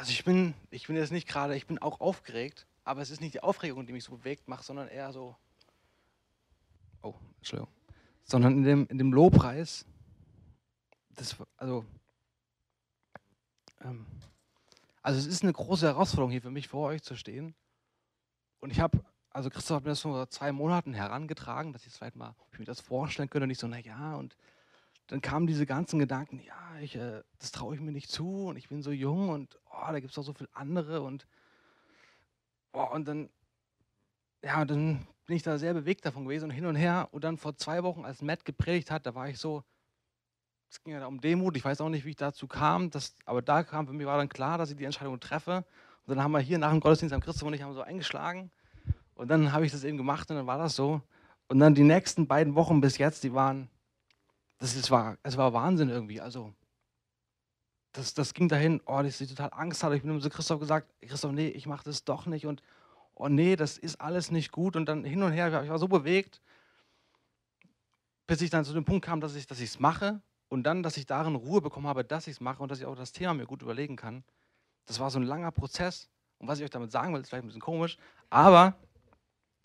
Also ich bin, ich bin jetzt nicht gerade, ich bin auch aufgeregt, aber es ist nicht die Aufregung, die mich so bewegt macht, sondern eher so, oh, Entschuldigung, sondern in dem, in dem Lobpreis, das, also, ähm, also es ist eine große Herausforderung hier für mich vor euch zu stehen. Und ich habe, also Christoph hat mir das vor zwei Monaten herangetragen, dass ich vielleicht mal, ob ich mir das vorstellen könnte und ich so, naja, und dann kamen diese ganzen Gedanken, ja, ich, äh, das traue ich mir nicht zu und ich bin so jung und oh, da gibt es doch so viele andere und, oh, und dann, ja, dann bin ich da sehr bewegt davon gewesen und hin und her. Und dann vor zwei Wochen, als Matt gepredigt hat, da war ich so, es ging ja um Demut, ich weiß auch nicht, wie ich dazu kam, das, aber da kam für mich war dann klar, dass ich die Entscheidung treffe. Und dann haben wir hier nach dem Gottesdienst am Christoph und ich haben so eingeschlagen. Und dann habe ich das eben gemacht und dann war das so. Und dann die nächsten beiden Wochen bis jetzt, die waren das, das, war, es war Wahnsinn irgendwie. Also, das, das ging dahin, oh, dass ich total Angst hatte. Ich bin immer so Christoph gesagt, Christoph, nee, ich mache das doch nicht. Und oh nee, das ist alles nicht gut. Und dann hin und her, ich war so bewegt, bis ich dann zu dem Punkt kam, dass ich es mache. Und dann, dass ich darin Ruhe bekommen habe, dass ich es mache und dass ich auch das Thema mir gut überlegen kann. Das war so ein langer Prozess. Und was ich euch damit sagen will, ist vielleicht ein bisschen komisch, aber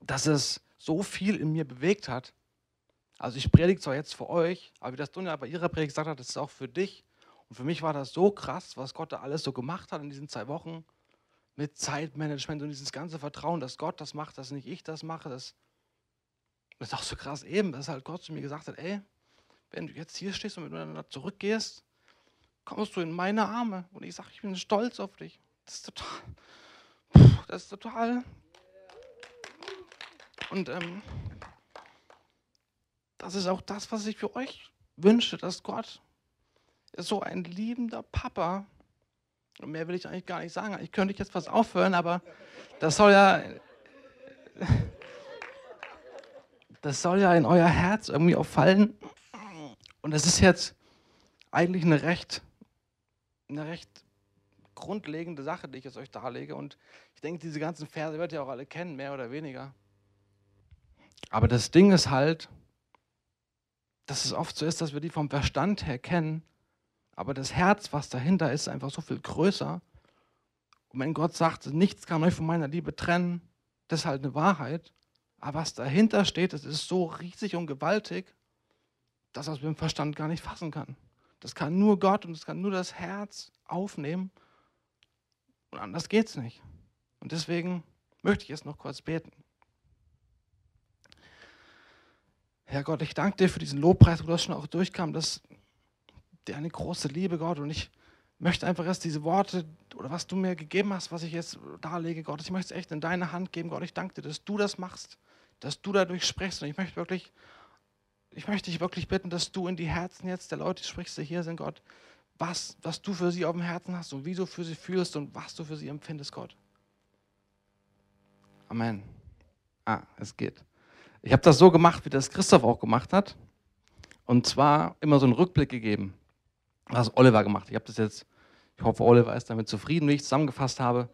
dass es so viel in mir bewegt hat, also ich predige zwar jetzt für euch, aber wie das Dunja bei ihrer Predigt gesagt hat, das ist auch für dich. Und für mich war das so krass, was Gott da alles so gemacht hat in diesen zwei Wochen mit Zeitmanagement und dieses ganze Vertrauen, dass Gott das macht, dass nicht ich das mache. Das, ist auch so krass eben, dass halt Gott zu mir gesagt hat, ey, wenn du jetzt hier stehst und miteinander zurückgehst, kommst du in meine Arme. Und ich sage, ich bin stolz auf dich. Das ist total, das ist total. Und ähm, das ist auch das, was ich für euch wünsche, dass Gott so ein liebender Papa. Und mehr will ich eigentlich gar nicht sagen. Ich könnte jetzt was aufhören, aber das soll ja, das soll ja in euer Herz irgendwie auch fallen. Und es ist jetzt eigentlich eine recht, eine recht grundlegende Sache, die ich jetzt euch darlege. Und ich denke, diese ganzen Verse werdet ihr auch alle kennen, mehr oder weniger. Aber das Ding ist halt, dass es oft so ist, dass wir die vom Verstand her kennen, aber das Herz, was dahinter ist, ist einfach so viel größer. Und wenn Gott sagt, nichts kann euch von meiner Liebe trennen, das ist halt eine Wahrheit. Aber was dahinter steht, das ist so riesig und gewaltig, dass das mit dem Verstand gar nicht fassen kann. Das kann nur Gott und das kann nur das Herz aufnehmen. Und anders geht es nicht. Und deswegen möchte ich jetzt noch kurz beten. Herr Gott, ich danke dir für diesen Lobpreis, wo das schon auch durchkam, dass dir eine große Liebe, Gott, und ich möchte einfach erst diese Worte oder was du mir gegeben hast, was ich jetzt darlege, Gott, ich möchte es echt in deine Hand geben, Gott, ich danke dir, dass du das machst, dass du dadurch sprichst und ich möchte wirklich, ich möchte dich wirklich bitten, dass du in die Herzen jetzt der Leute sprichst, die hier sind, Gott, was, was du für sie auf dem Herzen hast und wie du für sie fühlst und was du für sie empfindest, Gott. Amen. Ah, es geht. Ich habe das so gemacht, wie das Christoph auch gemacht hat. Und zwar immer so einen Rückblick gegeben. Was Oliver gemacht. Ich habe das jetzt, ich hoffe, Oliver ist damit zufrieden, wie ich zusammengefasst habe.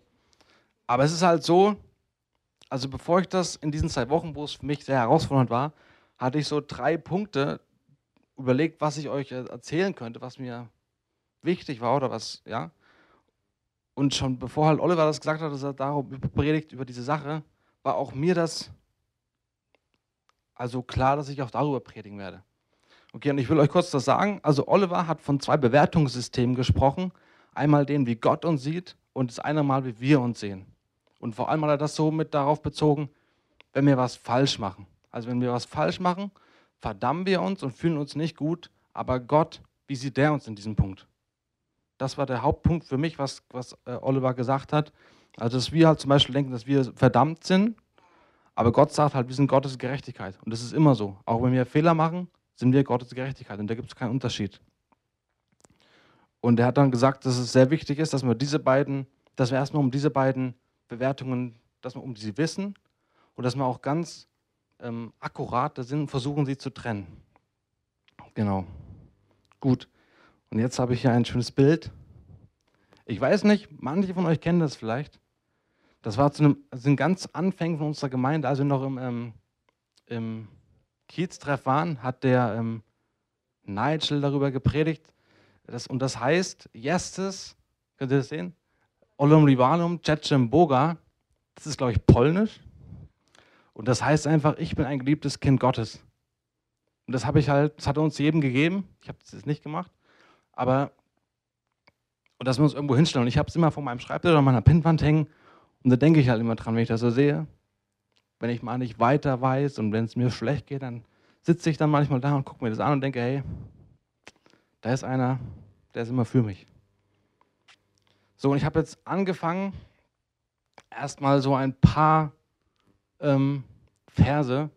Aber es ist halt so, also bevor ich das in diesen zwei Wochen, wo es für mich sehr herausfordernd war, hatte ich so drei Punkte überlegt, was ich euch erzählen könnte, was mir wichtig war oder was, ja. Und schon bevor halt Oliver das gesagt hat, dass er darum predigt über diese Sache, war auch mir das also klar, dass ich auch darüber predigen werde. Okay, und ich will euch kurz das sagen. Also Oliver hat von zwei Bewertungssystemen gesprochen. Einmal den, wie Gott uns sieht und das eine Mal, wie wir uns sehen. Und vor allem hat er das so mit darauf bezogen, wenn wir was falsch machen. Also wenn wir was falsch machen, verdammen wir uns und fühlen uns nicht gut. Aber Gott, wie sieht der uns in diesem Punkt? Das war der Hauptpunkt für mich, was, was äh, Oliver gesagt hat. Also dass wir halt zum Beispiel denken, dass wir verdammt sind aber Gott sagt halt, wir sind Gottes Gerechtigkeit. Und das ist immer so. Auch wenn wir Fehler machen, sind wir Gottes Gerechtigkeit. Und da gibt es keinen Unterschied. Und er hat dann gesagt, dass es sehr wichtig ist, dass wir diese beiden, dass wir erstmal um diese beiden Bewertungen, dass wir um sie wissen und dass wir auch ganz ähm, akkurat da sind und versuchen, sie zu trennen. Genau. Gut. Und jetzt habe ich hier ein schönes Bild. Ich weiß nicht, manche von euch kennen das vielleicht. Das war zu einem, sind ganz Anfängen von unserer Gemeinde, als wir noch im, ähm, im Kieztreff waren, hat der ähm, Nigel darüber gepredigt. Das, und das heißt, Jestes, könnt ihr das sehen? Olum Rivalum Cecem Boga. Das ist, glaube ich, polnisch. Und das heißt einfach, ich bin ein geliebtes Kind Gottes. Und das habe ich halt, das hat er uns jedem gegeben. Ich habe das nicht gemacht. Aber, und dass wir uns irgendwo hinstellen. Und ich habe es immer vor meinem Schreibtisch oder meiner Pinnwand hängen. Und da denke ich halt immer dran, wenn ich das so sehe. Wenn ich mal nicht weiter weiß und wenn es mir schlecht geht, dann sitze ich dann manchmal da und gucke mir das an und denke, hey, da ist einer, der ist immer für mich. So, und ich habe jetzt angefangen, erstmal so ein paar ähm, Verse,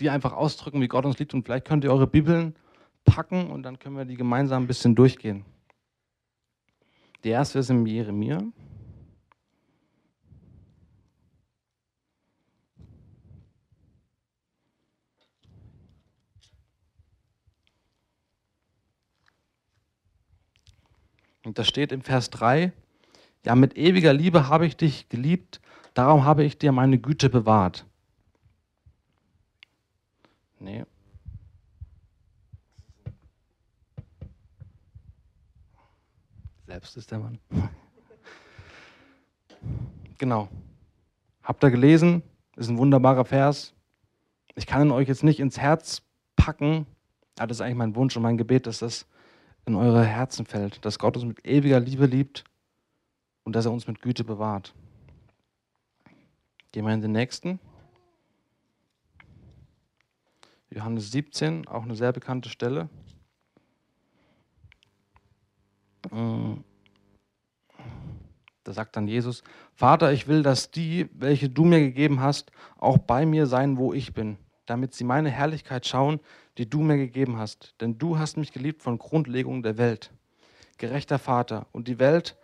die einfach ausdrücken, wie Gott uns liebt. Und vielleicht könnt ihr eure Bibeln packen und dann können wir die gemeinsam ein bisschen durchgehen. Der erste ist im Jeremia. Und da steht im Vers 3, ja, mit ewiger Liebe habe ich dich geliebt, darum habe ich dir meine Güte bewahrt. Nee. Selbst ist der Mann. genau. Habt ihr gelesen? Ist ein wunderbarer Vers. Ich kann ihn euch jetzt nicht ins Herz packen, aber das ist eigentlich mein Wunsch und mein Gebet, dass das in eure Herzen fällt, dass Gott uns mit ewiger Liebe liebt und dass er uns mit Güte bewahrt. Gehen wir in den nächsten. Johannes 17, auch eine sehr bekannte Stelle. Mm. Da sagt dann Jesus, Vater, ich will, dass die, welche du mir gegeben hast, auch bei mir sein, wo ich bin, damit sie meine Herrlichkeit schauen, die du mir gegeben hast. Denn du hast mich geliebt von Grundlegung der Welt. Gerechter Vater, und die Welt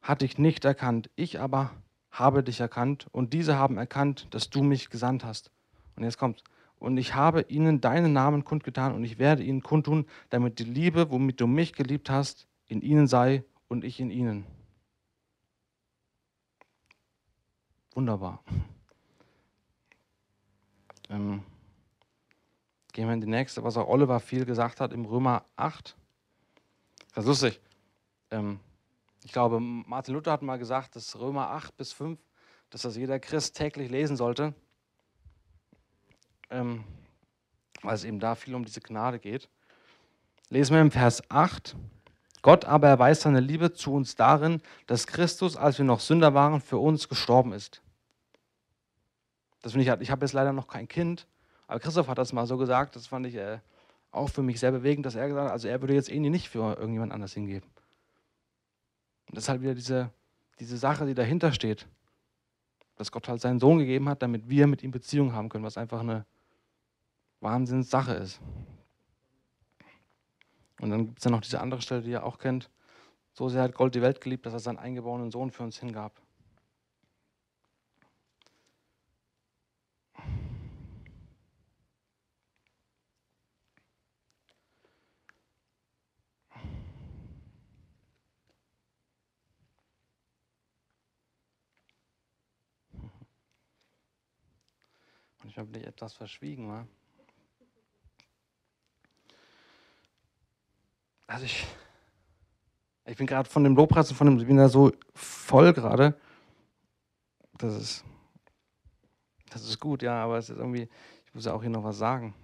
hat dich nicht erkannt, ich aber habe dich erkannt, und diese haben erkannt, dass du mich gesandt hast. Und jetzt kommt, und ich habe ihnen deinen Namen kundgetan, und ich werde ihnen kundtun, damit die Liebe, womit du mich geliebt hast, in ihnen sei und ich in ihnen. Wunderbar. Ähm, Gehen wir in die nächste, was auch Oliver viel gesagt hat im Römer 8. Das ist lustig. Ähm, ich glaube, Martin Luther hat mal gesagt, dass Römer 8 bis 5, dass das jeder Christ täglich lesen sollte, ähm, weil es eben da viel um diese Gnade geht. Lesen wir im Vers 8. Gott aber erweist seine Liebe zu uns darin, dass Christus, als wir noch Sünder waren, für uns gestorben ist. Das finde ich, halt, ich habe jetzt leider noch kein Kind, aber Christoph hat das mal so gesagt, das fand ich äh, auch für mich sehr bewegend, dass er gesagt hat, also er würde jetzt Eni nicht für irgendjemand anders hingeben. Und das ist halt wieder diese, diese Sache, die dahinter steht. Dass Gott halt seinen Sohn gegeben hat, damit wir mit ihm Beziehung haben können, was einfach eine Wahnsinnssache ist. Und dann gibt es ja noch diese andere Stelle, die ihr auch kennt. So sehr hat Gott die Welt geliebt, dass er seinen eingeborenen Sohn für uns hingab. Manchmal bin ich etwas verschwiegen, wa? Also ich, ich bin gerade von dem Lobpreis und von dem, ich bin da so voll gerade. Das ist, das ist gut, ja, aber es ist irgendwie, ich muss ja auch hier noch was sagen.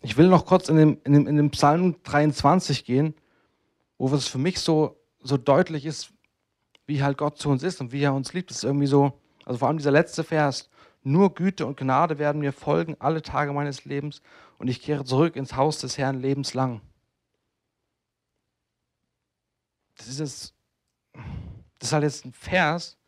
Ich will noch kurz in dem, in dem, in dem Psalm 23 gehen, wo es für mich so, so deutlich ist, wie halt Gott zu uns ist und wie er uns liebt. Das ist irgendwie so, also vor allem dieser letzte Vers, nur Güte und Gnade werden mir folgen alle Tage meines Lebens und ich kehre zurück ins Haus des Herrn lebenslang. Das ist, jetzt, das ist halt jetzt ein Vers,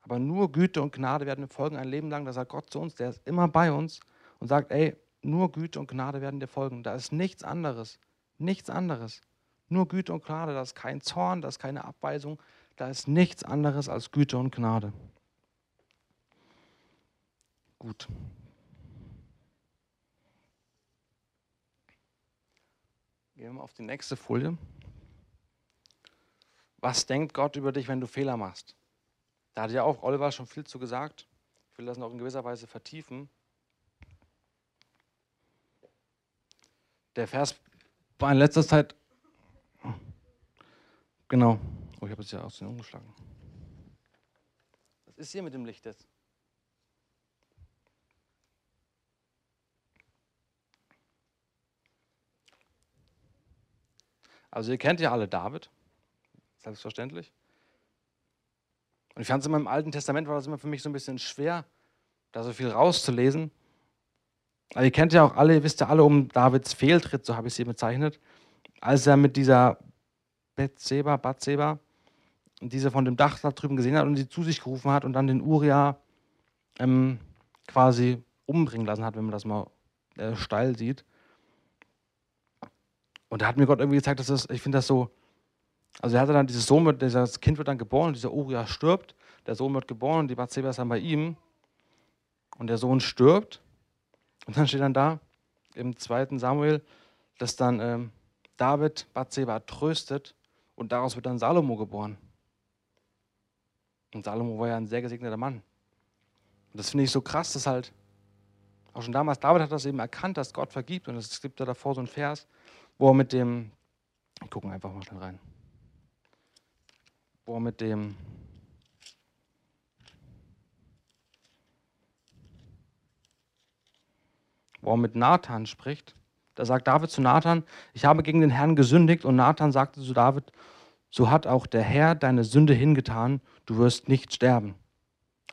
aber nur Güte und Gnade werden mir folgen ein Leben lang. Da sagt Gott zu uns, der ist immer bei uns und sagt, ey, nur Güte und Gnade werden dir folgen. Da ist nichts anderes, nichts anderes. Nur Güte und Gnade, da ist kein Zorn, da ist keine Abweisung, da ist nichts anderes als Güte und Gnade. Gut. Gehen wir mal auf die nächste Folie. Was denkt Gott über dich, wenn du Fehler machst? Da hat ja auch Oliver schon viel zu gesagt. Ich will das noch in gewisser Weise vertiefen. Der Vers war in letzter Zeit. Genau. Oh, ich habe jetzt ja aus den umgeschlagen. Was ist hier mit dem Licht jetzt? Also ihr kennt ja alle David, selbstverständlich. Und ich fand es immer im Alten Testament war das immer für mich so ein bisschen schwer, da so viel rauszulesen. Aber ihr kennt ja auch alle, ihr wisst ja alle um Davids Fehltritt, so habe ich sie bezeichnet, als er mit dieser Bethseba, Bathseba, diese von dem Dach da drüben gesehen hat und sie zu sich gerufen hat und dann den Uria ähm, quasi umbringen lassen hat, wenn man das mal äh, steil sieht. Und da hat mir Gott irgendwie gezeigt, dass das, ich finde das so, also er hatte dann dieses Sohn, dieses Kind wird dann geboren, dieser Uriah stirbt, der Sohn wird geboren und die Bathseba ist dann bei ihm und der Sohn stirbt und dann steht dann da im zweiten Samuel, dass dann ähm, David Bathseba tröstet und daraus wird dann Salomo geboren. Und Salomo war ja ein sehr gesegneter Mann. Und das finde ich so krass, dass halt auch schon damals David hat das eben erkannt, dass Gott vergibt und es gibt da davor so einen Vers, wo er mit dem, ich gucke einfach mal schnell rein, wo er mit dem, wo er mit Nathan spricht. Da sagt David zu Nathan, ich habe gegen den Herrn gesündigt und Nathan sagte zu David, so hat auch der Herr deine Sünde hingetan, du wirst nicht sterben.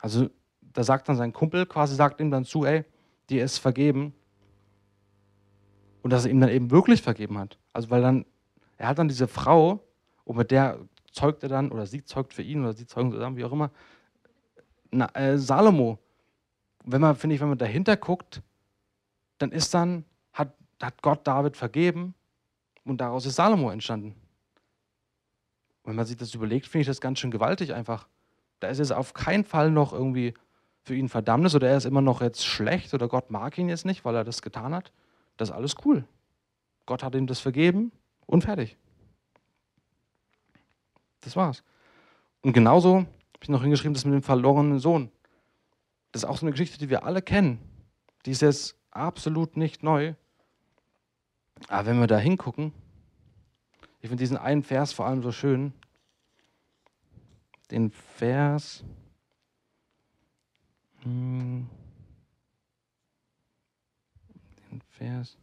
Also da sagt dann sein Kumpel, quasi sagt ihm dann zu, ey, dir ist vergeben, und dass er ihm dann eben wirklich vergeben hat. Also weil dann, er hat dann diese Frau, und mit der zeugt er dann, oder sie zeugt für ihn, oder sie zeugen zusammen, wie auch immer, na, äh, Salomo. Wenn man, finde ich, wenn man dahinter guckt, dann ist dann, hat, hat Gott David vergeben und daraus ist Salomo entstanden. Wenn man sich das überlegt, finde ich das ganz schön gewaltig einfach. Da ist es auf keinen Fall noch irgendwie für ihn Verdammnis oder er ist immer noch jetzt schlecht oder Gott mag ihn jetzt nicht, weil er das getan hat, das ist alles cool. Gott hat ihm das vergeben und fertig. Das war's. Und genauso habe ich noch hingeschrieben, das mit dem verlorenen Sohn. Das ist auch so eine Geschichte, die wir alle kennen. Die ist jetzt absolut nicht neu. Aber wenn wir da hingucken, ich finde diesen einen Vers vor allem so schön. Den Vers. Hm, Vers.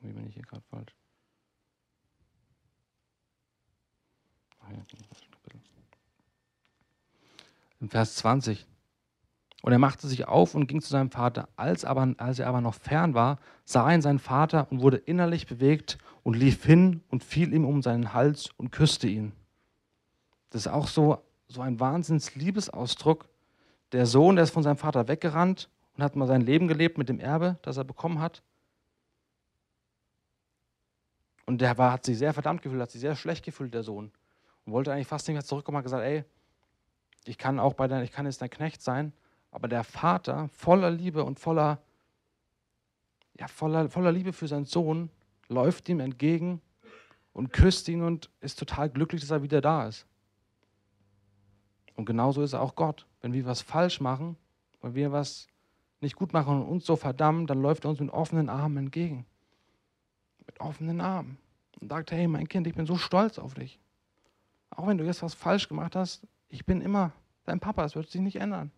Wie bin ich hier gerade falsch? Ach ja, Im Vers 20. Und er machte sich auf und ging zu seinem Vater. Als, aber, als er aber noch fern war, sah ihn sein Vater und wurde innerlich bewegt und lief hin und fiel ihm um seinen Hals und küsste ihn. Das ist auch so, so ein Wahnsinns-Liebesausdruck. Der Sohn, der ist von seinem Vater weggerannt und hat mal sein Leben gelebt mit dem Erbe, das er bekommen hat. Und der war, hat sich sehr verdammt gefühlt, hat sich sehr schlecht gefühlt, der Sohn. Und wollte eigentlich fast nicht mehr zurückkommen, hat gesagt, ey, ich kann auch bei dein, ich kann jetzt dein Knecht sein, aber der Vater, voller Liebe und voller, ja, voller, voller Liebe für seinen Sohn, läuft ihm entgegen und küsst ihn und ist total glücklich, dass er wieder da ist. Und genauso ist er auch Gott. Wenn wir was falsch machen, wenn wir was nicht gut machen und uns so verdammen, dann läuft er uns mit offenen Armen entgegen. Mit offenen Armen. Und sagt, hey mein Kind, ich bin so stolz auf dich. Auch wenn du jetzt was falsch gemacht hast, ich bin immer dein Papa, es wird sich nicht ändern.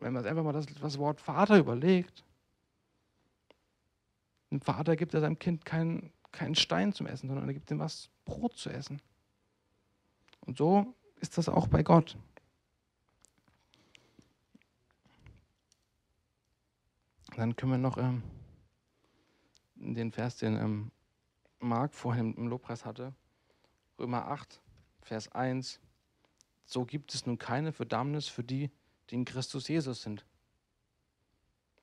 Wenn man einfach mal das, das Wort Vater überlegt, ein Vater gibt er seinem Kind keinen, keinen Stein zum Essen, sondern er gibt ihm was Brot zu essen. Und so ist das auch bei Gott. Dann können wir noch ähm, den Vers, den ähm, Marc vorhin im Lobpreis hatte, Römer 8, Vers 1. So gibt es nun keine Verdammnis für die, die in Christus Jesus sind.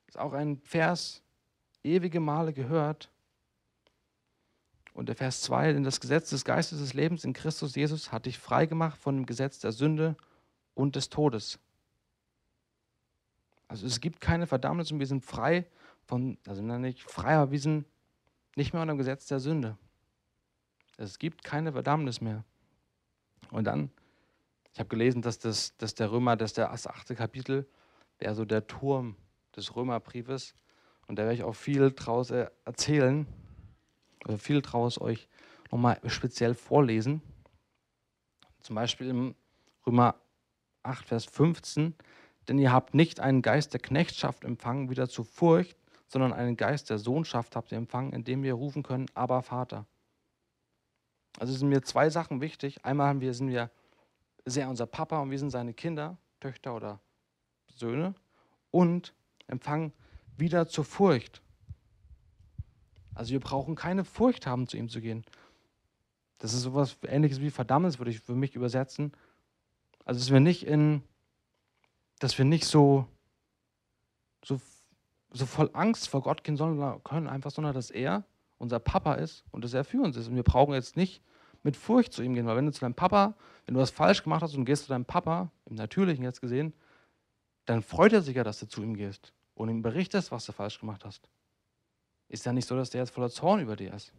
Das ist auch ein Vers, ewige Male gehört. Und der Vers 2, denn das Gesetz des Geistes des Lebens in Christus Jesus hat dich freigemacht von dem Gesetz der Sünde und des Todes. Also es gibt keine Verdammnis und wir sind frei von, also nicht frei, aber wir sind nicht mehr unter dem Gesetz der Sünde. Es gibt keine Verdammnis mehr. Und dann, ich habe gelesen, dass, das, dass der Römer, dass der, achte Kapitel wäre so der Turm des Römerbriefes. Und da werde ich auch viel draus erzählen, also viel draus euch nochmal speziell vorlesen. Zum Beispiel im Römer 8, Vers 15. Denn ihr habt nicht einen Geist der Knechtschaft empfangen, wieder zu Furcht, sondern einen Geist der Sohnschaft habt ihr empfangen, indem wir rufen können, aber Vater. Also sind mir zwei Sachen wichtig. Einmal haben wir, sind wir sehr unser Papa und wir sind seine Kinder, Töchter oder Söhne und empfangen wieder zur Furcht. Also wir brauchen keine Furcht haben, zu ihm zu gehen. Das ist sowas ähnliches wie Verdammnis, würde ich für mich übersetzen. Also dass wir nicht in, dass wir nicht so, so, so voll Angst vor Gott gehen sollen, können einfach, sondern dass er unser Papa ist und dass er für uns ist. Und wir brauchen jetzt nicht mit Furcht zu ihm gehen, weil wenn du zu deinem Papa, wenn du was falsch gemacht hast und gehst zu deinem Papa, im Natürlichen jetzt gesehen, dann freut er sich ja, dass du zu ihm gehst und ihm berichtest, was du falsch gemacht hast. Ist ja nicht so, dass der jetzt voller Zorn über dir ist.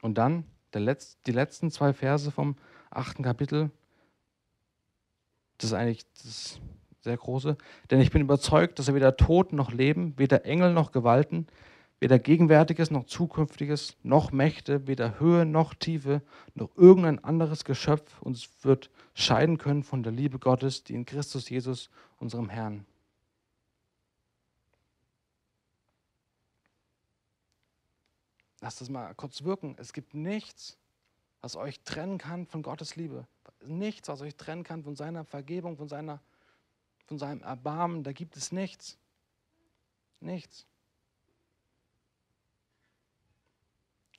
Und dann Letz-, die letzten zwei Verse vom achten Kapitel. Das ist eigentlich das sehr große. Denn ich bin überzeugt, dass er weder Tod noch Leben, weder Engel noch Gewalten, weder Gegenwärtiges noch Zukünftiges, noch Mächte, weder Höhe noch Tiefe, noch irgendein anderes Geschöpf uns wird scheiden können von der Liebe Gottes, die in Christus Jesus, unserem Herrn. Lasst das mal kurz wirken. Es gibt nichts, was euch trennen kann von Gottes Liebe. Nichts, was euch trennen kann von seiner Vergebung, von, seiner, von seinem Erbarmen. Da gibt es nichts. Nichts.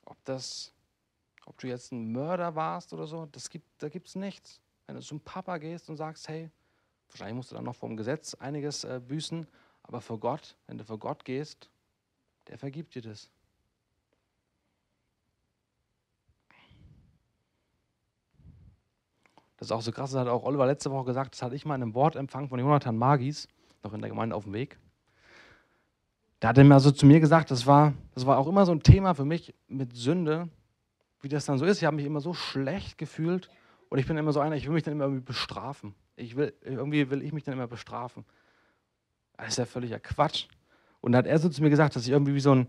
Ob das, ob du jetzt ein Mörder warst oder so, das gibt, da gibt es nichts. Wenn du zum Papa gehst und sagst, hey, wahrscheinlich musst du dann noch vom Gesetz einiges äh, büßen, aber vor Gott, wenn du vor Gott gehst, der vergibt dir das. Das ist auch so krass, das hat auch Oliver letzte Woche gesagt, das hatte ich mal in einem Wortempfang von Jonathan Magis, noch in der Gemeinde auf dem Weg. Da hat er mir also zu mir gesagt, das war, das war auch immer so ein Thema für mich mit Sünde, wie das dann so ist. Ich habe mich immer so schlecht gefühlt und ich bin immer so einer, ich will mich dann immer bestrafen. Ich will, irgendwie will ich mich dann immer bestrafen. Das ist ja völliger Quatsch. Und da hat er so zu mir gesagt, dass ich irgendwie wie so ein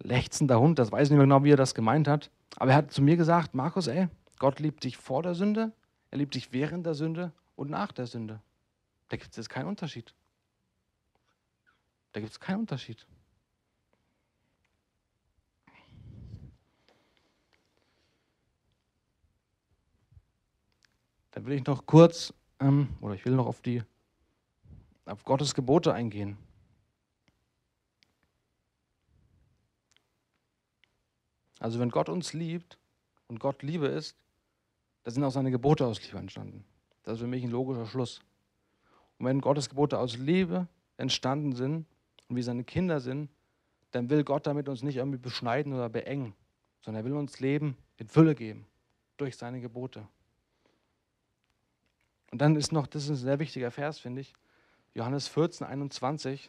lechzender Hund, das weiß ich nicht mehr genau, wie er das gemeint hat, aber er hat zu mir gesagt, Markus, ey, Gott liebt dich vor der Sünde, er liebt dich während der Sünde und nach der Sünde. Da gibt es jetzt keinen Unterschied. Da gibt es keinen Unterschied. Dann will ich noch kurz, ähm, oder ich will noch auf die, auf Gottes Gebote eingehen. Also wenn Gott uns liebt und Gott Liebe ist, da sind auch seine Gebote aus Liebe entstanden. Das ist für mich ein logischer Schluss. Und wenn Gottes Gebote aus Liebe entstanden sind, und wir seine Kinder sind, dann will Gott damit uns nicht irgendwie beschneiden oder beengen, sondern er will uns Leben in Fülle geben durch seine Gebote. Und dann ist noch, das ist ein sehr wichtiger Vers, finde ich, Johannes 14, 21.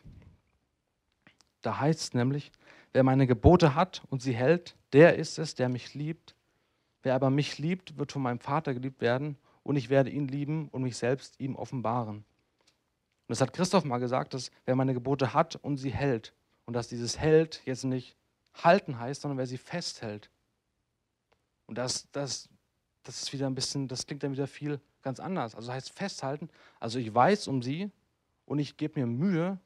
Da heißt es nämlich, wer meine Gebote hat und sie hält, der ist es, der mich liebt. Wer aber mich liebt, wird von meinem Vater geliebt werden und ich werde ihn lieben und mich selbst ihm offenbaren. Und das hat Christoph mal gesagt, dass wer meine Gebote hat und sie hält, und dass dieses hält jetzt nicht halten heißt, sondern wer sie festhält. Und das, das, das ist wieder ein bisschen, das klingt dann wieder viel ganz anders. Also heißt festhalten, also ich weiß um sie und ich gebe mir Mühe,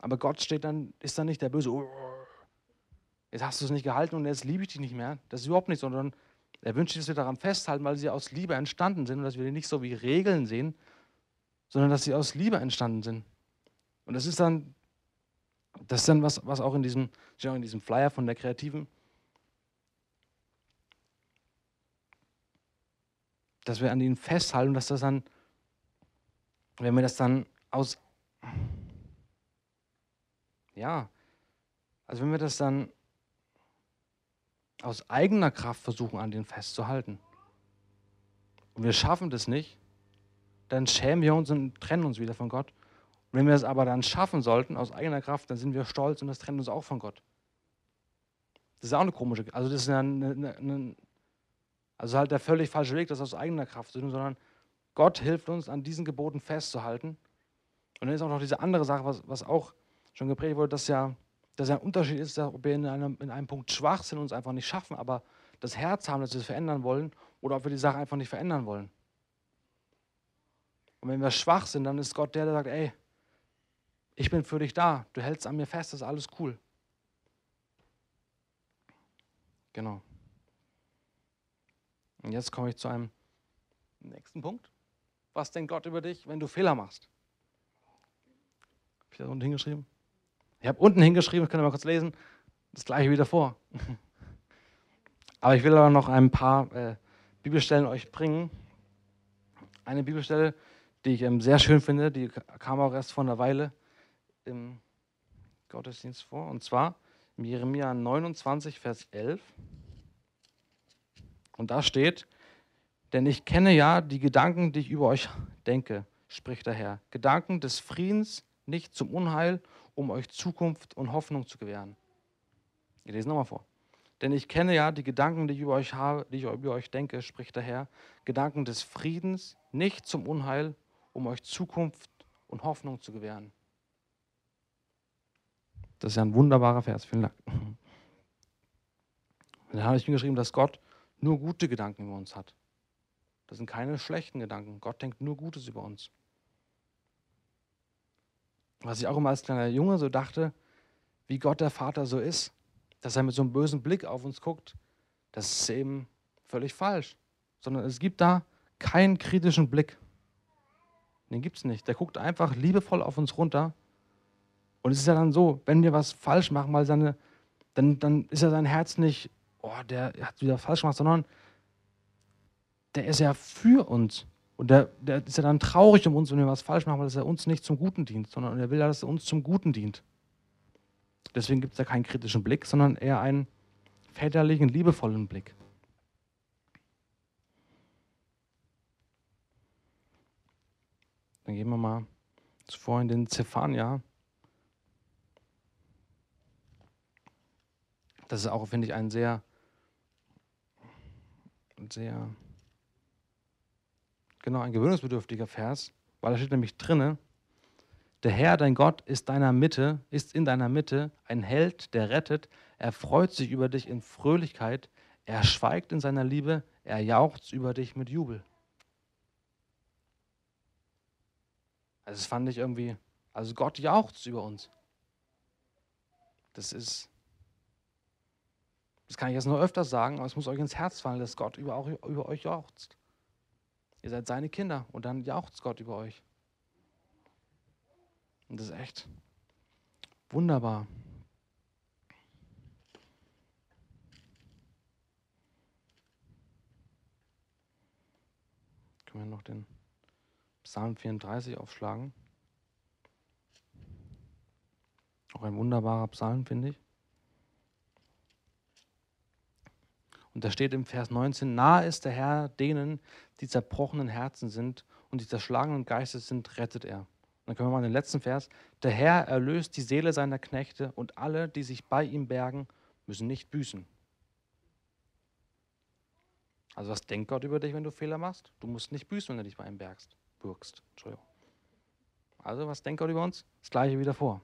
aber Gott steht dann, ist dann nicht der Böse, oh, jetzt hast du es nicht gehalten und jetzt liebe ich dich nicht mehr. Das ist überhaupt nicht, sondern er wünscht, dass wir daran festhalten, weil sie aus Liebe entstanden sind und dass wir die nicht so wie Regeln sehen, sondern dass sie aus Liebe entstanden sind. Und das ist dann, das ist dann was, was auch in diesem, in diesem Flyer von der Kreativen, dass wir an ihnen festhalten, dass das dann, wenn wir das dann aus, ja, also wenn wir das dann aus eigener Kraft versuchen, an denen festzuhalten, und wir schaffen das nicht, dann schämen wir uns und trennen uns wieder von Gott. Wenn wir es aber dann schaffen sollten, aus eigener Kraft, dann sind wir stolz und das trennt uns auch von Gott. Das ist auch eine komische, also das ist eine, eine, eine also halt der völlig falsche Weg, das aus eigener Kraft zu tun, sondern Gott hilft uns, an diesen Geboten festzuhalten. Und dann ist auch noch diese andere Sache, was, was auch schon geprägt wurde, dass ja, dass ja ein Unterschied ist, ob wir in einem, in einem Punkt schwach sind und es einfach nicht schaffen, aber das Herz haben, dass wir es verändern wollen, oder ob wir die Sache einfach nicht verändern wollen. Und wenn wir schwach sind, dann ist Gott der, der sagt, ey, ich bin für dich da, du hältst an mir fest, das ist alles cool. Genau. Und jetzt komme ich zu einem nächsten Punkt. Was denkt Gott über dich, wenn du Fehler machst? Habe ich da unten hingeschrieben? Ich habe unten hingeschrieben, das könnt ihr mal kurz lesen, das gleiche wieder vor. Aber ich will aber noch ein paar äh, Bibelstellen euch bringen. Eine Bibelstelle, die ich ähm, sehr schön finde, die kam auch erst vor einer Weile im Gottesdienst vor. Und zwar in Jeremia 29, Vers 11. Und da steht, denn ich kenne ja die Gedanken, die ich über euch denke, spricht der Herr. Gedanken des Friedens, nicht zum Unheil, um euch Zukunft und Hoffnung zu gewähren. Ich lese nochmal vor. Denn ich kenne ja die Gedanken, die ich über euch habe, die ich über euch denke, spricht der Herr. Gedanken des Friedens, nicht zum Unheil, um euch Zukunft und Hoffnung zu gewähren. Das ist ja ein wunderbarer Vers. Vielen Dank. Dann habe ich mir geschrieben, dass Gott nur gute Gedanken über uns hat. Das sind keine schlechten Gedanken. Gott denkt nur Gutes über uns. Was ich auch immer als kleiner Junge so dachte, wie Gott der Vater so ist, dass er mit so einem bösen Blick auf uns guckt, das ist eben völlig falsch. Sondern es gibt da keinen kritischen Blick. Den gibt es nicht. Der guckt einfach liebevoll auf uns runter. Und es ist ja dann so, wenn wir was falsch machen, weil seine, dann, dann ist ja sein Herz nicht, oh, der hat wieder falsch gemacht, sondern der ist ja für uns. Und der, der ist ja dann traurig um uns, wenn wir was falsch machen, weil er uns nicht zum Guten dient, sondern er will ja, dass er uns zum Guten dient. Deswegen gibt es da keinen kritischen Blick, sondern eher einen väterlichen, liebevollen Blick. Dann gehen wir mal zuvor in den Zephania. Das ist auch, finde ich, ein sehr, sehr, genau, ein gewöhnungsbedürftiger Vers, weil da steht nämlich drinne, der Herr, dein Gott, ist deiner Mitte, ist in deiner Mitte ein Held, der rettet. Er freut sich über dich in Fröhlichkeit. Er schweigt in seiner Liebe. Er jauchzt über dich mit Jubel. Also das fand ich irgendwie, also Gott jauchzt über uns. Das ist, das kann ich jetzt nur öfters sagen, aber es muss euch ins Herz fallen, dass Gott über, über euch jauchzt. Ihr seid seine Kinder und dann jauchzt Gott über euch. Und das ist echt wunderbar. Können wir noch den Psalm 34 aufschlagen? Auch ein wunderbarer Psalm, finde ich. Und da steht im Vers 19, nahe ist der Herr denen, die zerbrochenen Herzen sind und die zerschlagenen Geistes sind, rettet er. Dann können wir mal in den letzten Vers. Der Herr erlöst die Seele seiner Knechte und alle, die sich bei ihm bergen, müssen nicht büßen. Also was denkt Gott über dich, wenn du Fehler machst? Du musst nicht büßen, wenn du dich bei ihm bergst, bürgst. Entschuldigung. Also was denkt Gott über uns? Das gleiche wieder vor.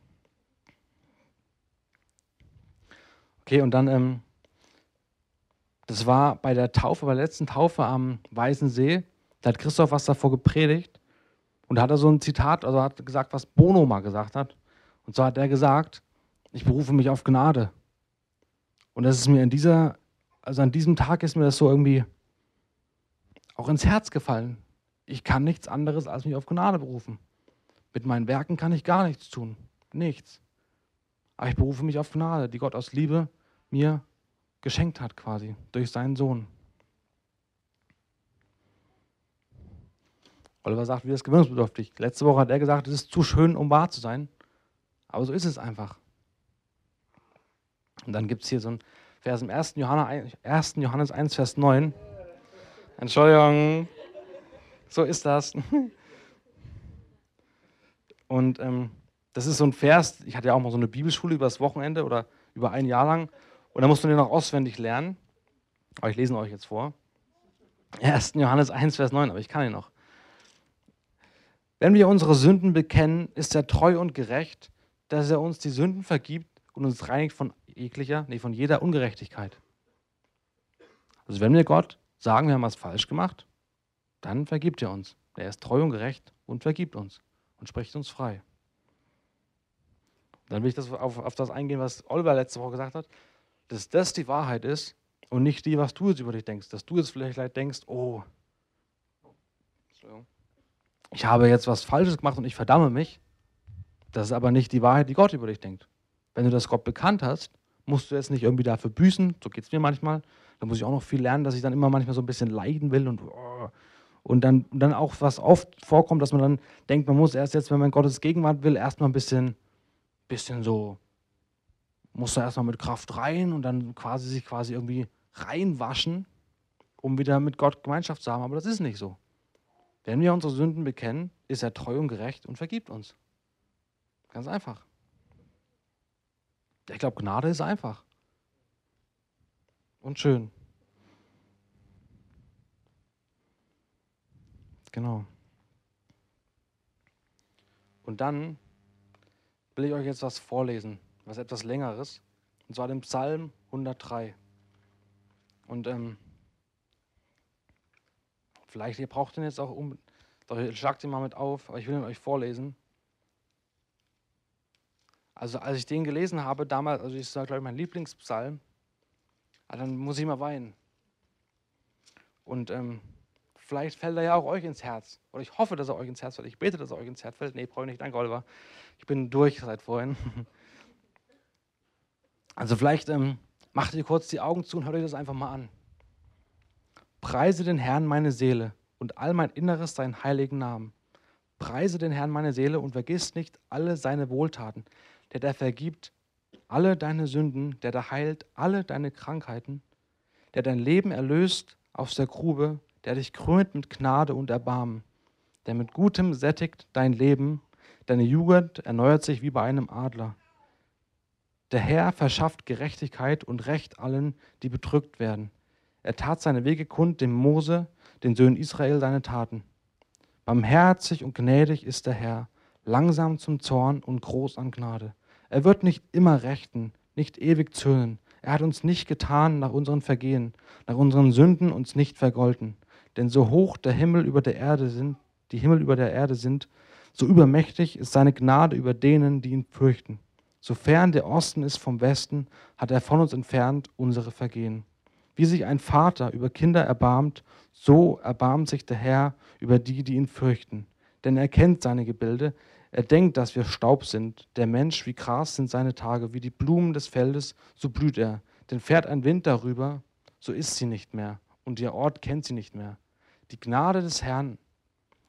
Okay, und dann, ähm, das war bei der Taufe, bei der letzten Taufe am Weißen See, da hat Christoph was davor gepredigt. Und da hat er so ein Zitat, also hat gesagt, was Bono mal gesagt hat. Und zwar hat er gesagt, ich berufe mich auf Gnade. Und das ist mir in dieser, also an diesem Tag ist mir das so irgendwie auch ins Herz gefallen. Ich kann nichts anderes als mich auf Gnade berufen. Mit meinen Werken kann ich gar nichts tun. Nichts. Aber ich berufe mich auf Gnade, die Gott aus Liebe mir geschenkt hat, quasi, durch seinen Sohn. Oliver sagt, wie das gewöhnungsbedürftig. Letzte Woche hat er gesagt, es ist zu schön, um wahr zu sein. Aber so ist es einfach. Und dann gibt es hier so ein Vers im 1. Johannes, 1. Johannes 1, Vers 9. Entschuldigung, so ist das. Und ähm, das ist so ein Vers, ich hatte ja auch mal so eine Bibelschule über das Wochenende oder über ein Jahr lang. Und da musst du den noch auswendig lernen. Aber ich lese ihn euch jetzt vor. 1. Johannes 1, Vers 9, aber ich kann ihn noch. Wenn wir unsere Sünden bekennen, ist er treu und gerecht, dass er uns die Sünden vergibt und uns reinigt von jeglicher, nee, von jeder Ungerechtigkeit. Also wenn wir Gott sagen, wir haben was falsch gemacht, dann vergibt er uns. Er ist treu und gerecht und vergibt uns und spricht uns frei. Dann will ich das auf, auf das eingehen, was Oliver letzte Woche gesagt hat, dass das die Wahrheit ist und nicht die, was du jetzt über dich denkst. Dass du jetzt vielleicht denkst, oh, ich habe jetzt was Falsches gemacht und ich verdamme mich. Das ist aber nicht die Wahrheit, die Gott über dich denkt. Wenn du das Gott bekannt hast, musst du jetzt nicht irgendwie dafür büßen. So geht es mir manchmal. Da muss ich auch noch viel lernen, dass ich dann immer manchmal so ein bisschen leiden will und, oh, und dann, dann auch was oft vorkommt, dass man dann denkt, man muss erst jetzt, wenn man Gottes Gegenwart will, erstmal ein bisschen, bisschen so, muss da erstmal mit Kraft rein und dann quasi sich quasi irgendwie reinwaschen, um wieder mit Gott Gemeinschaft zu haben. Aber das ist nicht so. Wenn wir unsere Sünden bekennen, ist er treu und gerecht und vergibt uns. Ganz einfach. Ich glaube, Gnade ist einfach. Und schön. Genau. Und dann will ich euch jetzt was vorlesen, was etwas längeres, und zwar den Psalm 103. Und ähm, vielleicht, ihr braucht den jetzt auch um, schlagt ihn mal mit auf, aber ich will ihn euch vorlesen. Also als ich den gelesen habe, damals, also ich sage, glaube ich, mein Lieblingspsalm, ah, dann muss ich mal weinen. Und ähm, vielleicht fällt er ja auch euch ins Herz. Oder ich hoffe, dass er euch ins Herz fällt. Ich bete, dass er euch ins Herz fällt. Nee, brauche ich nicht. Danke, Oliver. Ich bin durch seit vorhin. Also vielleicht ähm, macht ihr kurz die Augen zu und hört euch das einfach mal an. Preise den Herrn meine Seele und all mein Inneres seinen heiligen Namen. Preise den Herrn meine Seele und vergiss nicht alle seine Wohltaten, der da vergibt alle deine Sünden, der da heilt alle deine Krankheiten, der dein Leben erlöst aus der Grube, der dich krönt mit Gnade und Erbarmen, der mit Gutem sättigt dein Leben, deine Jugend erneuert sich wie bei einem Adler. Der Herr verschafft Gerechtigkeit und Recht allen, die bedrückt werden. Er tat seine Wege kund dem Mose, den Söhnen Israel, seine Taten. Barmherzig und gnädig ist der Herr, langsam zum Zorn und groß an Gnade. Er wird nicht immer rechten, nicht ewig zürnen. Er hat uns nicht getan nach unseren Vergehen, nach unseren Sünden uns nicht vergolten. Denn so hoch der Himmel über der Erde sind, die Himmel über der Erde sind, so übermächtig ist seine Gnade über denen, die ihn fürchten. Sofern der Osten ist vom Westen, hat er von uns entfernt unsere Vergehen. Wie sich ein Vater über Kinder erbarmt, so erbarmt sich der Herr über die, die ihn fürchten. Denn er kennt seine Gebilde, er denkt, dass wir Staub sind. Der Mensch wie Gras sind seine Tage, wie die Blumen des Feldes, so blüht er. Denn fährt ein Wind darüber, so ist sie nicht mehr. Und ihr Ort kennt sie nicht mehr. Die Gnade des Herrn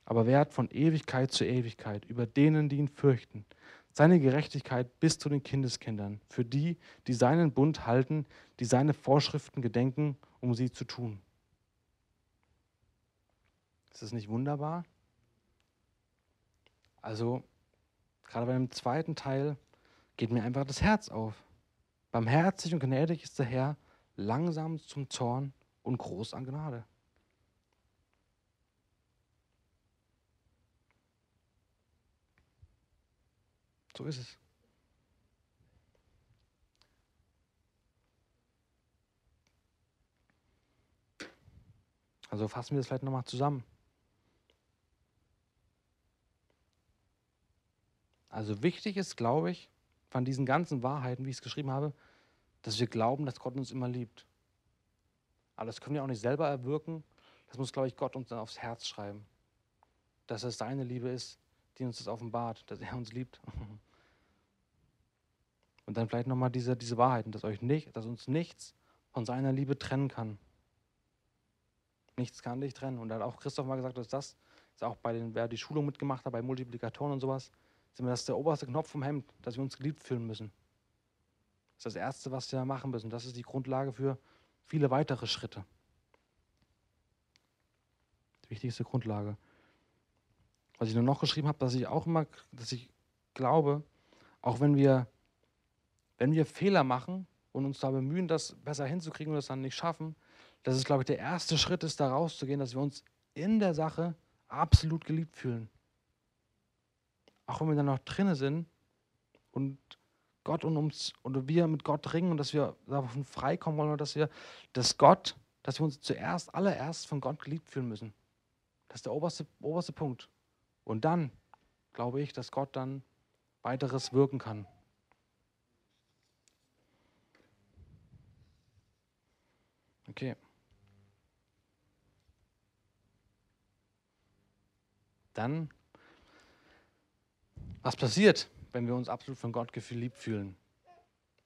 aber währt von Ewigkeit zu Ewigkeit über denen, die ihn fürchten. Seine Gerechtigkeit bis zu den Kindeskindern, für die, die seinen Bund halten, die seine Vorschriften gedenken, um sie zu tun. Ist das nicht wunderbar? Also gerade bei dem zweiten Teil geht mir einfach das Herz auf. Barmherzig und gnädig ist der Herr, langsam zum Zorn und groß an Gnade. So ist es. Also fassen wir das vielleicht nochmal zusammen. Also wichtig ist, glaube ich, von diesen ganzen Wahrheiten, wie ich es geschrieben habe, dass wir glauben, dass Gott uns immer liebt. Aber das können wir auch nicht selber erwirken. Das muss, glaube ich, Gott uns dann aufs Herz schreiben. Dass es seine Liebe ist, die uns das offenbart, dass er uns liebt. Und dann vielleicht nochmal diese, diese Wahrheiten, dass, euch nicht, dass uns nichts von seiner Liebe trennen kann. Nichts kann dich trennen. Und da hat auch Christoph mal gesagt, dass das ist auch bei den, wer die Schulung mitgemacht hat, bei Multiplikatoren und sowas, sind wir das der oberste Knopf vom Hemd, dass wir uns geliebt fühlen müssen. Das ist das Erste, was wir machen müssen. Das ist die Grundlage für viele weitere Schritte. Die wichtigste Grundlage. Was ich nur noch geschrieben habe, dass ich auch immer, dass ich glaube, auch wenn wir, wenn wir Fehler machen und uns da bemühen, das besser hinzukriegen und das dann nicht schaffen, dass es, glaube ich, der erste Schritt ist, da rauszugehen, dass wir uns in der Sache absolut geliebt fühlen. auch wenn wir dann noch drinne sind und Gott und uns und wir mit Gott ringen und dass wir davon freikommen wollen, dass wir, dass Gott, dass wir uns zuerst, allererst von Gott geliebt fühlen müssen. Das ist der oberste, oberste Punkt. Und dann glaube ich, dass Gott dann weiteres wirken kann. Okay. Dann, was passiert, wenn wir uns absolut von Gott geliebt fühlen?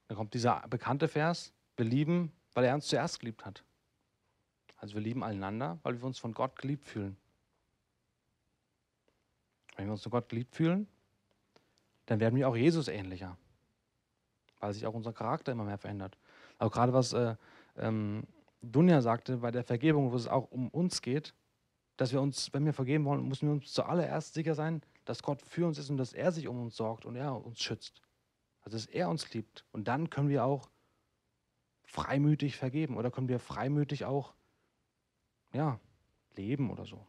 Dann kommt dieser bekannte Vers, wir lieben, weil er uns zuerst geliebt hat. Also wir lieben einander, weil wir uns von Gott geliebt fühlen. Wenn wir uns von Gott geliebt fühlen, dann werden wir auch Jesus ähnlicher, weil sich auch unser Charakter immer mehr verändert. Aber gerade was äh, ähm, Dunja sagte, bei der Vergebung, wo es auch um uns geht, dass wir uns, wenn wir vergeben wollen, müssen wir uns zuallererst sicher sein, dass Gott für uns ist und dass er sich um uns sorgt und er uns schützt. Also dass er uns liebt. Und dann können wir auch freimütig vergeben oder können wir freimütig auch ja, leben oder so.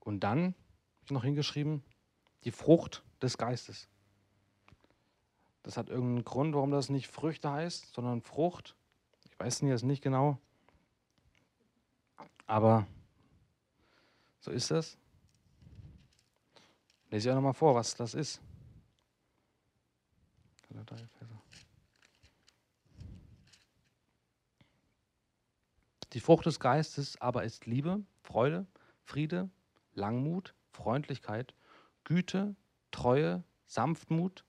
Und dann habe ich noch hingeschrieben, die Frucht des Geistes. Das hat irgendeinen Grund, warum das nicht Früchte heißt, sondern Frucht. Ich weiß jetzt nicht genau. Aber so ist das. Lese ich auch nochmal vor, was das ist. Die Frucht des Geistes aber ist Liebe, Freude, Friede, Langmut, Freundlichkeit, Güte, Treue, Sanftmut,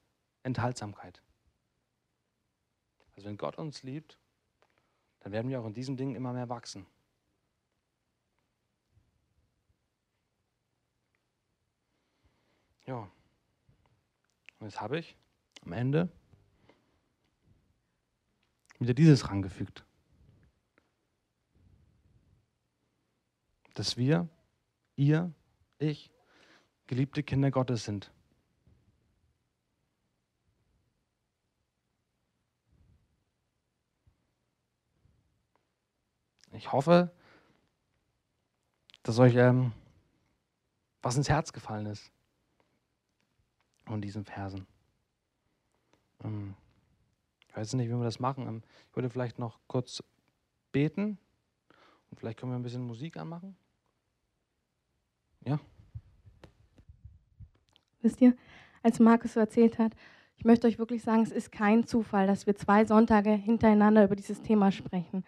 Enthaltsamkeit. Also wenn Gott uns liebt, dann werden wir auch in diesen Dingen immer mehr wachsen. Ja, und jetzt habe ich am Ende wieder dieses rangefügt. Dass wir, ihr, ich, geliebte Kinder Gottes sind. Ich hoffe, dass euch ähm, was ins Herz gefallen ist von diesen Versen. Ähm, ich weiß nicht, wie wir das machen. Ähm, ich würde vielleicht noch kurz beten und vielleicht können wir ein bisschen Musik anmachen. Ja. Wisst ihr, als Markus so erzählt hat, ich möchte euch wirklich sagen, es ist kein Zufall, dass wir zwei Sonntage hintereinander über dieses Thema sprechen.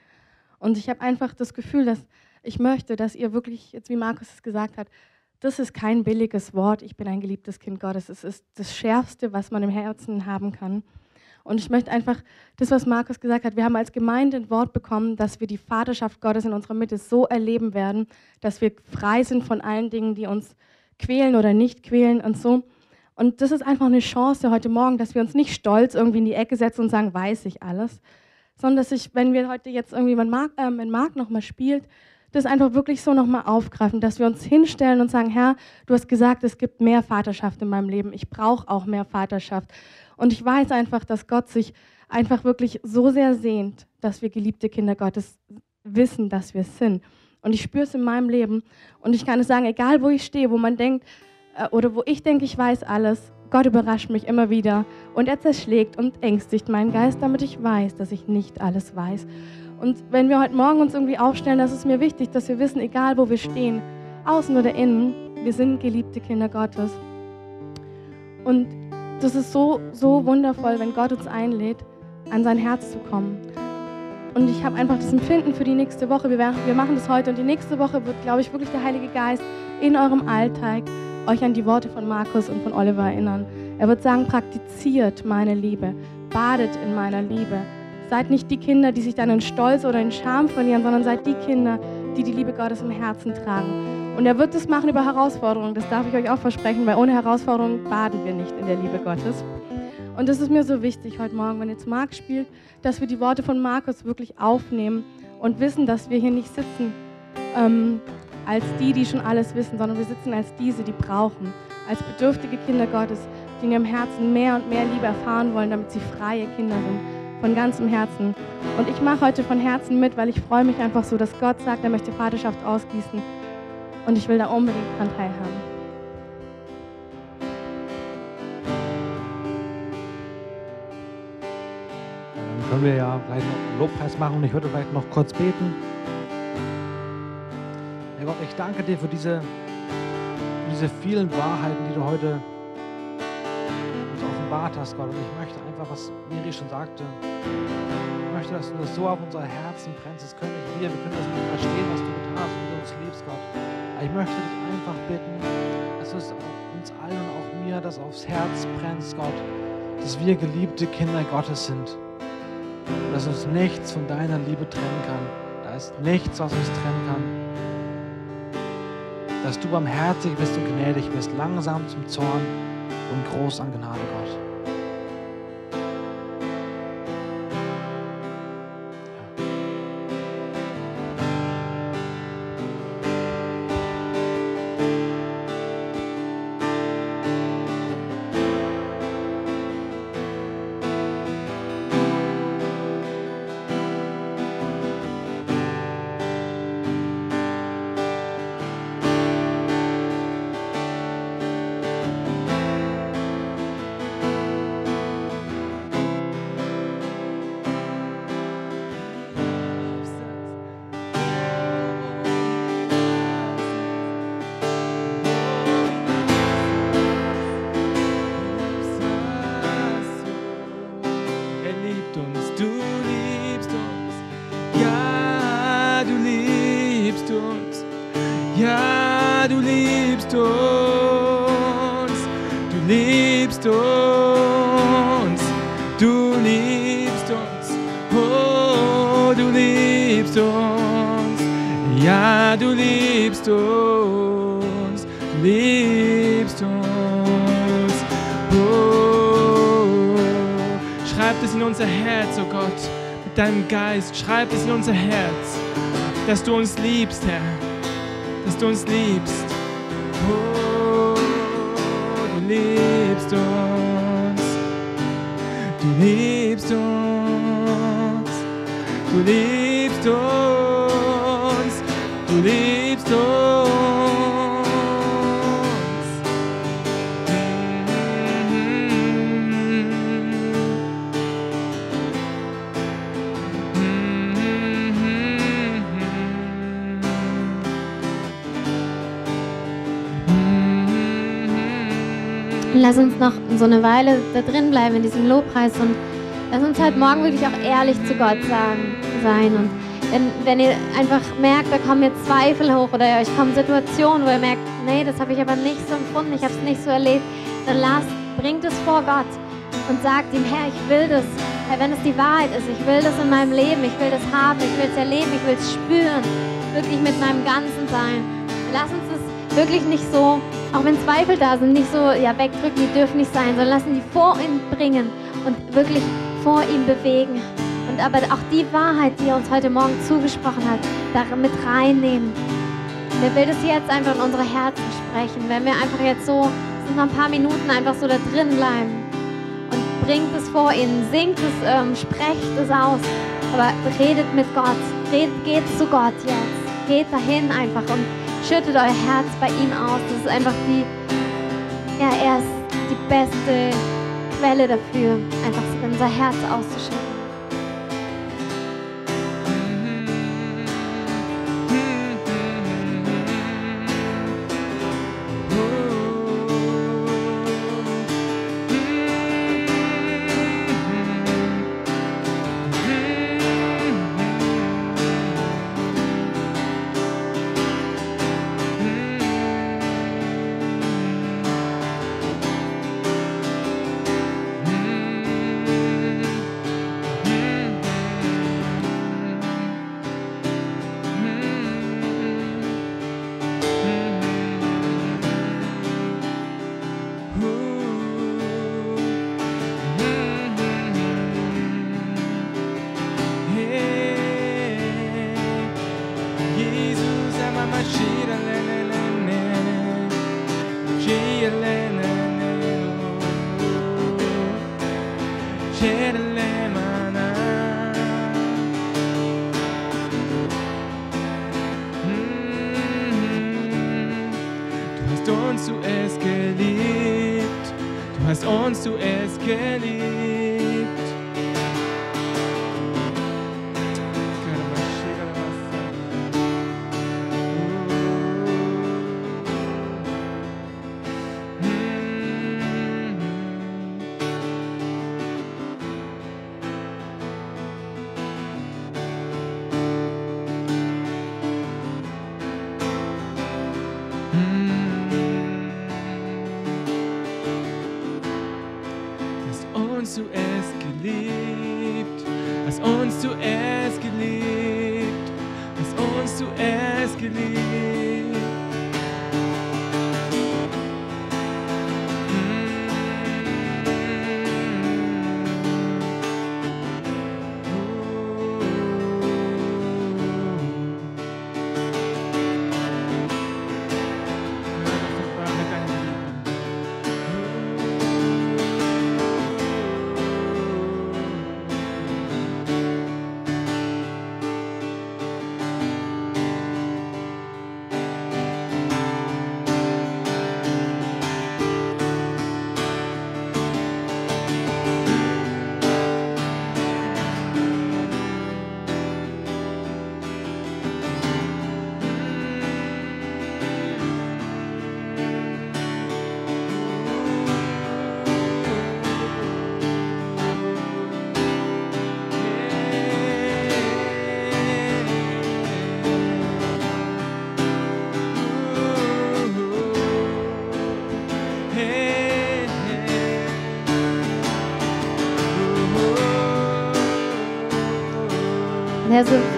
Und ich habe einfach das Gefühl, dass ich möchte, dass ihr wirklich, jetzt wie Markus es gesagt hat, das ist kein billiges Wort, ich bin ein geliebtes Kind Gottes. Es ist das Schärfste, was man im Herzen haben kann. Und ich möchte einfach das, was Markus gesagt hat, wir haben als Gemeinde ein Wort bekommen, dass wir die Vaterschaft Gottes in unserer Mitte so erleben werden, dass wir frei sind von allen Dingen, die uns quälen oder nicht quälen und so. Und das ist einfach eine Chance heute Morgen, dass wir uns nicht stolz irgendwie in die Ecke setzen und sagen, weiß ich alles, sondern dass ich, wenn wir heute jetzt irgendwie, wenn Marc, äh, wenn Marc nochmal spielt, das einfach wirklich so nochmal aufgreifen, dass wir uns hinstellen und sagen, Herr, du hast gesagt, es gibt mehr Vaterschaft in meinem Leben. Ich brauche auch mehr Vaterschaft. Und ich weiß einfach, dass Gott sich einfach wirklich so sehr sehnt, dass wir geliebte Kinder Gottes wissen, dass wir es sind. Und ich spüre es in meinem Leben. Und ich kann es sagen, egal wo ich stehe, wo man denkt, äh, oder wo ich denke, ich weiß alles, Gott überrascht mich immer wieder und er zerschlägt und ängstigt meinen Geist, damit ich weiß, dass ich nicht alles weiß. Und wenn wir heute Morgen uns irgendwie aufstellen, das ist mir wichtig, dass wir wissen, egal wo wir stehen, außen oder innen, wir sind geliebte Kinder Gottes. Und das ist so, so wundervoll, wenn Gott uns einlädt, an sein Herz zu kommen. Und ich habe einfach das Empfinden für die nächste Woche. Wir, wir machen das heute und die nächste Woche wird, glaube ich, wirklich der Heilige Geist in eurem Alltag euch an die Worte von Markus und von Oliver erinnern. Er wird sagen, praktiziert meine Liebe, badet in meiner Liebe. Seid nicht die Kinder, die sich dann in Stolz oder in Scham verlieren, sondern seid die Kinder, die die Liebe Gottes im Herzen tragen. Und er wird es machen über Herausforderungen, das darf ich euch auch versprechen, weil ohne Herausforderungen baden wir nicht in der Liebe Gottes. Und das ist mir so wichtig heute Morgen, wenn jetzt Marc spielt, dass wir die Worte von Markus wirklich aufnehmen und wissen, dass wir hier nicht sitzen ähm, als die, die schon alles wissen, sondern wir sitzen als diese, die brauchen, als bedürftige Kinder Gottes, die in ihrem Herzen mehr und mehr Liebe erfahren wollen, damit sie freie Kinder sind, von ganzem Herzen. Und ich mache heute von Herzen mit, weil ich freue mich einfach so, dass Gott sagt, er möchte Vaterschaft ausgießen und ich will da unbedingt dran teilhaben. Dann können wir ja vielleicht noch einen Lobpreis machen und ich würde vielleicht noch kurz beten. Herr Gott, ich danke dir für diese, für diese vielen Wahrheiten, die du heute uns offenbart hast, Gott. Und ich möchte einfach, was Miri schon sagte, ich möchte, dass du das so auf unser Herzen brennst. Das können nicht wir, wir können das nicht verstehen, was du getan hast, wie du uns liebst, Gott. Aber ich möchte dich einfach bitten, dass du es uns allen und auch mir das aufs Herz brennst, Gott, dass wir geliebte Kinder Gottes sind dass uns nichts von deiner Liebe trennen kann. Da ist nichts, was uns trennen kann. Dass du barmherzig bist und gnädig bist, langsam zum Zorn und groß an Gnade, Gott. Liebst uns. Du liebst uns. Du liebst uns. Oh, du liebst uns. Ja, du liebst uns. Du liebst uns. Oh, schreib es in unser Herz, oh Gott, mit deinem Geist. Schreib es in unser Herz, dass du uns liebst, Herr. Dass du uns liebst. Liebst uns. Du liebst uns. Du liebst uns. Du liebst uns. Lass uns noch so eine Weile da drin bleiben in diesem Lobpreis und lass uns halt morgen wirklich auch ehrlich zu Gott sagen, sein. Und wenn, wenn ihr einfach merkt, da kommen jetzt Zweifel hoch oder euch kommen Situationen, wo ihr merkt, nee, das habe ich aber nicht so empfunden, ich habe es nicht so erlebt, dann lasst, bringt es vor Gott und sagt ihm, Herr, ich will das. Herr, wenn es die Wahrheit ist, ich will das in meinem Leben, ich will das haben, ich will es erleben, ich will es spüren, wirklich mit meinem ganzen Sein. Lass uns wirklich nicht so, auch wenn Zweifel da sind, nicht so ja, wegdrücken, die dürfen nicht sein, sondern lassen die vor ihn bringen und wirklich vor ihm bewegen. Und aber auch die Wahrheit, die er uns heute Morgen zugesprochen hat, da mit reinnehmen. Und er will das jetzt einfach in unsere Herzen sprechen, wenn wir einfach jetzt so, sind noch ein paar Minuten einfach so da drin bleiben und bringt es vor ihn, singt es, ähm, sprecht es aus, aber redet mit Gott, redet, geht zu Gott jetzt, geht dahin einfach und schüttet euer Herz bei ihm aus. Das ist einfach die, ja, er ist die beste Quelle dafür, einfach unser Herz auszuschütten.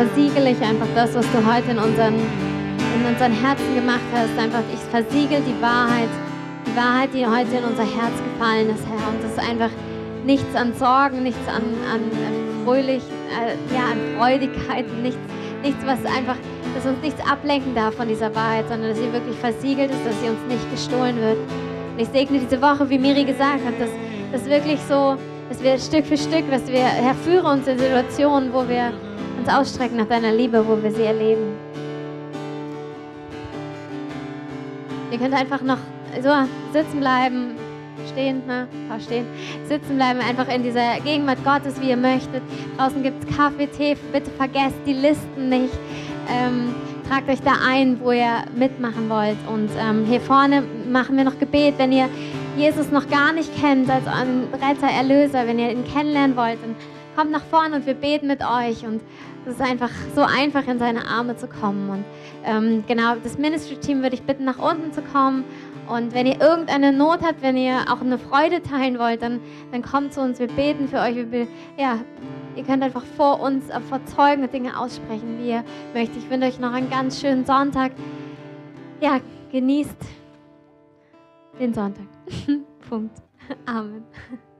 Versiegel ich einfach das, was du heute in unseren, in unseren Herzen gemacht hast. Einfach, ich versiegel die Wahrheit, die Wahrheit, die heute in unser Herz gefallen ist, Herr. Und das ist einfach nichts an Sorgen, nichts an, an fröhlich, äh, ja, an Freudigkeiten, nichts, nichts, was einfach, dass uns nichts ablenken darf von dieser Wahrheit, sondern dass sie wirklich versiegelt ist, dass sie uns nicht gestohlen wird. Und ich segne diese Woche, wie Miri gesagt hat, dass das wirklich so, dass wir Stück für Stück, dass wir herführe uns in Situationen, wo wir uns ausstrecken nach deiner Liebe, wo wir sie erleben. Ihr könnt einfach noch so sitzen bleiben, stehen, ne? Stehen, sitzen bleiben, einfach in dieser Gegenwart Gottes, wie ihr möchtet. Draußen gibt es Kaffee, Tee, bitte vergesst die Listen nicht. Ähm, tragt euch da ein, wo ihr mitmachen wollt. Und ähm, hier vorne machen wir noch Gebet, wenn ihr Jesus noch gar nicht kennt als euren Retter, Erlöser, wenn ihr ihn kennenlernen wollt, dann kommt nach vorne und wir beten mit euch. Und es ist einfach so einfach, in seine Arme zu kommen. Und ähm, genau, das Ministry-Team würde ich bitten, nach unten zu kommen. Und wenn ihr irgendeine Not habt, wenn ihr auch eine Freude teilen wollt, dann, dann kommt zu uns. Wir beten für euch. Wir, ja, ihr könnt einfach vor uns äh, vor Zeugen Dinge aussprechen, wie ihr möchtet. Ich wünsche euch noch einen ganz schönen Sonntag. Ja, genießt den Sonntag. Punkt. Amen.